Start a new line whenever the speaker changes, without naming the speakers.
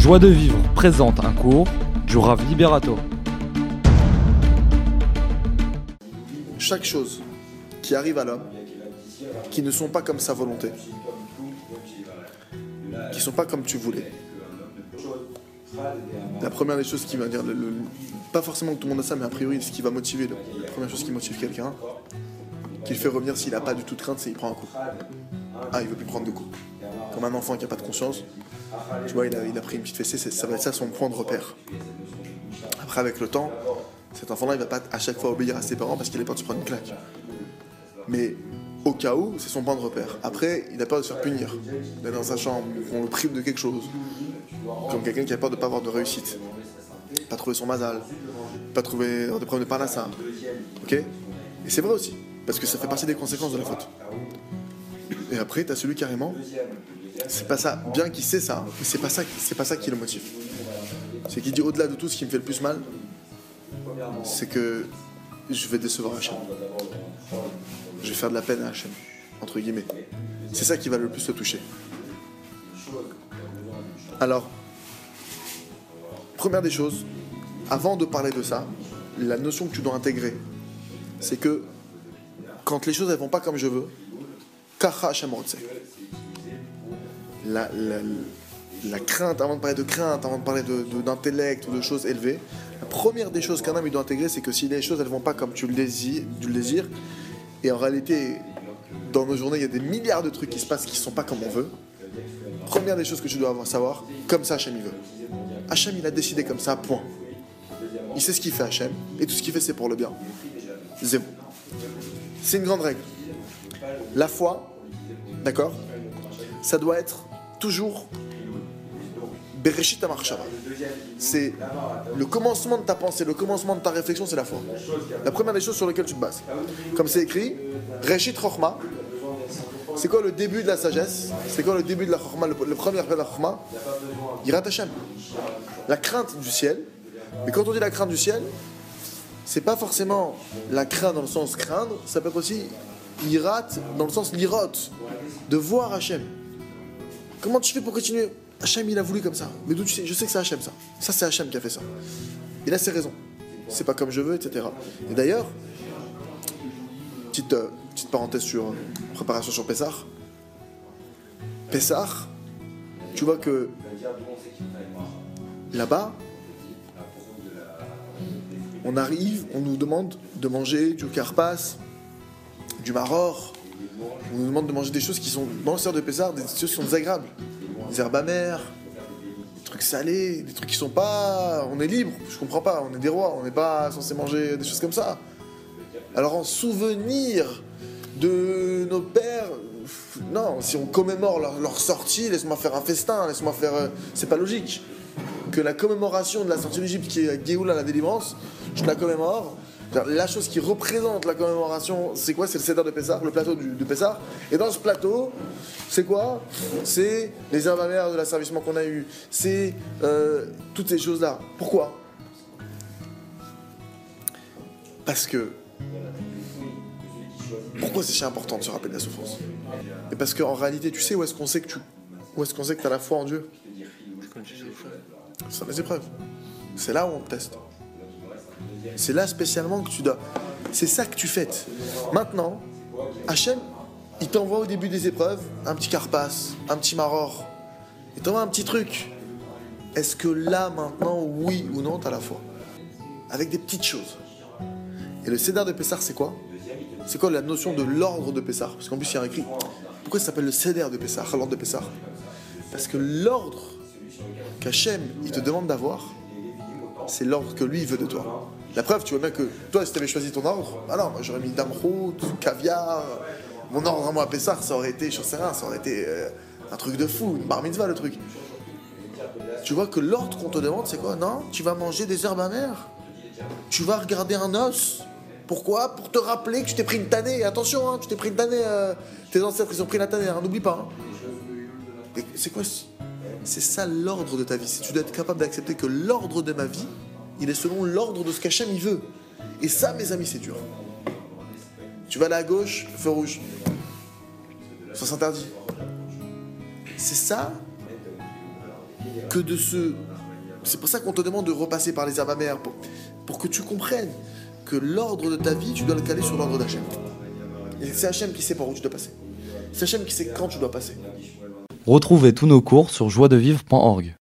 Joie de vivre présente un cours du Rav Liberato.
Chaque chose qui arrive à l'homme, qui ne sont pas comme sa volonté, qui ne sont pas comme tu voulais. La première des choses qui va dire, pas forcément que tout le monde a ça, mais a priori, ce qui va motiver, la première chose qui motive quelqu'un, qui le fait revenir s'il n'a pas du tout de crainte, c'est qu'il prend un coup. Ah, il veut plus prendre de coups. Comme un enfant qui n'a pas de conscience, tu vois, il a, pris une petite fessée, ça va être ça son point de repère. Après, avec le temps, cet enfant-là, il va pas à chaque fois obéir à ses parents parce qu'il a peur de se prendre une claque. Mais au cas où, c'est son point de repère. Après, il a peur de se faire punir, d'être dans sa chambre, qu'on le prive de quelque chose. Comme quelqu'un qui a peur de ne pas avoir de réussite, pas trouver son mazal, pas trouver avoir des problèmes de parnassa. Ok? Et c'est vrai aussi, parce que ça fait partie des conséquences de la faute. Et après, tu as celui carrément, c'est pas ça, bien qu'il sait ça, mais c'est pas ça, c'est pas ça qui le motive. C'est qu'il dit au-delà de tout, ce qui me fait le plus mal, c'est que je vais décevoir Hachem. Je vais faire de la peine à Hachem, entre guillemets. C'est ça qui va le plus te toucher. Alors, première des choses, avant de parler de ça, la notion que tu dois intégrer, c'est que quand les choses ne vont pas comme je veux, Kacha Hachem. La, crainte, avant de parler de crainte, avant de parler de- de- d'intellect ou de choses élevées, la première des choses qu'un homme il doit intégrer, c'est que si les choses elles vont pas comme tu le désires, et en réalité, dans nos journées, il y a des milliards de trucs qui se passent qui sont pas comme on veut. Première des choses que tu dois avoir savoir, comme ça Hachem il veut. Hachem il a décidé comme ça, point. Il sait ce qu'il fait Hachem, et tout ce qu'il fait c'est pour le bien. Zéro. C'est une grande règle. La foi, d'accord Ça doit être toujours Bereshit. C'est le commencement de ta pensée, le commencement de ta réflexion, c'est la foi. La première des choses sur lesquelles tu te bases. Comme c'est écrit, Reshit Chochma. C'est quoi le début de la sagesse? C'est quoi le début de la Chochma Le, premier appel de la Chochma Yirat Hashem. La crainte du ciel. Mais quand on dit la crainte du ciel, c'est pas forcément la crainte dans le sens craindre, ça peut être aussi Yirat dans le sens l'irot, de voir Hachem. Comment tu fais pour continuer? Hachem, il a voulu comme ça. Mais d'où tu sais? Je sais que c'est Hachem ça. Ça, c'est Hachem qui a fait ça. Il a ses raisons. C'est pas comme je veux, etc. Et d'ailleurs, petite, euh, petite parenthèse sur euh, préparation sur Pessah. Pessah, tu vois que là-bas, on arrive, on nous demande de manger du carpas, du maror. On nous demande de manger des choses qui sont, dans le sert de Pessah, des choses qui sont désagréables. Des herbes amères, des trucs salés, des trucs qui sont pas. On est libre, je comprends pas, on est des rois, on n'est pas censé manger des choses comme ça. Alors en souvenir de nos pères, non, si on commémore leur, sortie, laisse-moi faire un festin, laisse-moi faire. euh, c'est pas logique. Que la commémoration de la sortie d'Égypte, qui est Géoula, la délivrance, je la commémore. La chose qui représente la commémoration, c'est quoi? C'est le Seder de Pessah, le plateau de Pessah. Et dans ce plateau, c'est quoi? C'est les herbes amères de l'asservissement qu'on a eu. C'est euh, toutes ces choses-là. Pourquoi? Parce que. Pourquoi c'est si important de se rappeler de la souffrance? Et parce qu'en réalité, tu sais où est-ce qu'on sait que tu. Où est-ce qu'on sait que tu as la foi en Dieu? C'est les épreuves. C'est là où on te teste. C'est là spécialement que tu dois. C'est ça que tu fêtes. Maintenant, Hachem, il t'envoie au début des épreuves un petit carpas, un petit maror. Il t'envoie un petit truc. Est-ce que là, maintenant, oui ou non, t'as la foi? Avec des petites choses. Et le Seder de Pessah, c'est quoi? C'est quoi la notion de l'ordre de Pessah? Parce qu'en plus, il y a écrit. Pourquoi ça s'appelle le Seder de Pessah, l'ordre de Pessah? Parce que l'ordre qu'Hachem, il te demande d'avoir, c'est l'ordre que lui, veut de toi. La preuve, tu vois bien que toi, si tu avais choisi ton ordre, ah non, j'aurais mis damrout, caviar. Mon ordre à moi à Pessah, ça aurait été, je sais rien, ça aurait été euh, un truc de fou, une bar mitzvah le truc. Tu vois que l'ordre qu'on te demande, c'est quoi? Non, tu vas manger des herbes amères. Tu vas regarder un os. Pourquoi? Pour te rappeler que tu t'es pris une tannée. Attention, hein, tu t'es pris une tannée. euh, tes ancêtres, ils ont pris la tannée, hein, n'oublie pas. hein. C'est quoi? Ce- C'est ça l'ordre de ta vie. C'est tu dois être capable d'accepter que l'ordre de ma vie, il est selon l'ordre de ce qu'Hachem il veut. Et ça, mes amis, c'est dur. Tu vas aller à gauche, feu rouge. Ça s'interdit. C'est ça que de se. C'est pour ça qu'on te demande de repasser par les abamères, pour, pour que tu comprennes que l'ordre de ta vie, tu dois le caler sur l'ordre d'Hachem. C'est Hachem qui sait par où tu dois passer. C'est Hachem qui sait quand tu dois passer.
Retrouvez tous nos cours sur joiedevivre.org.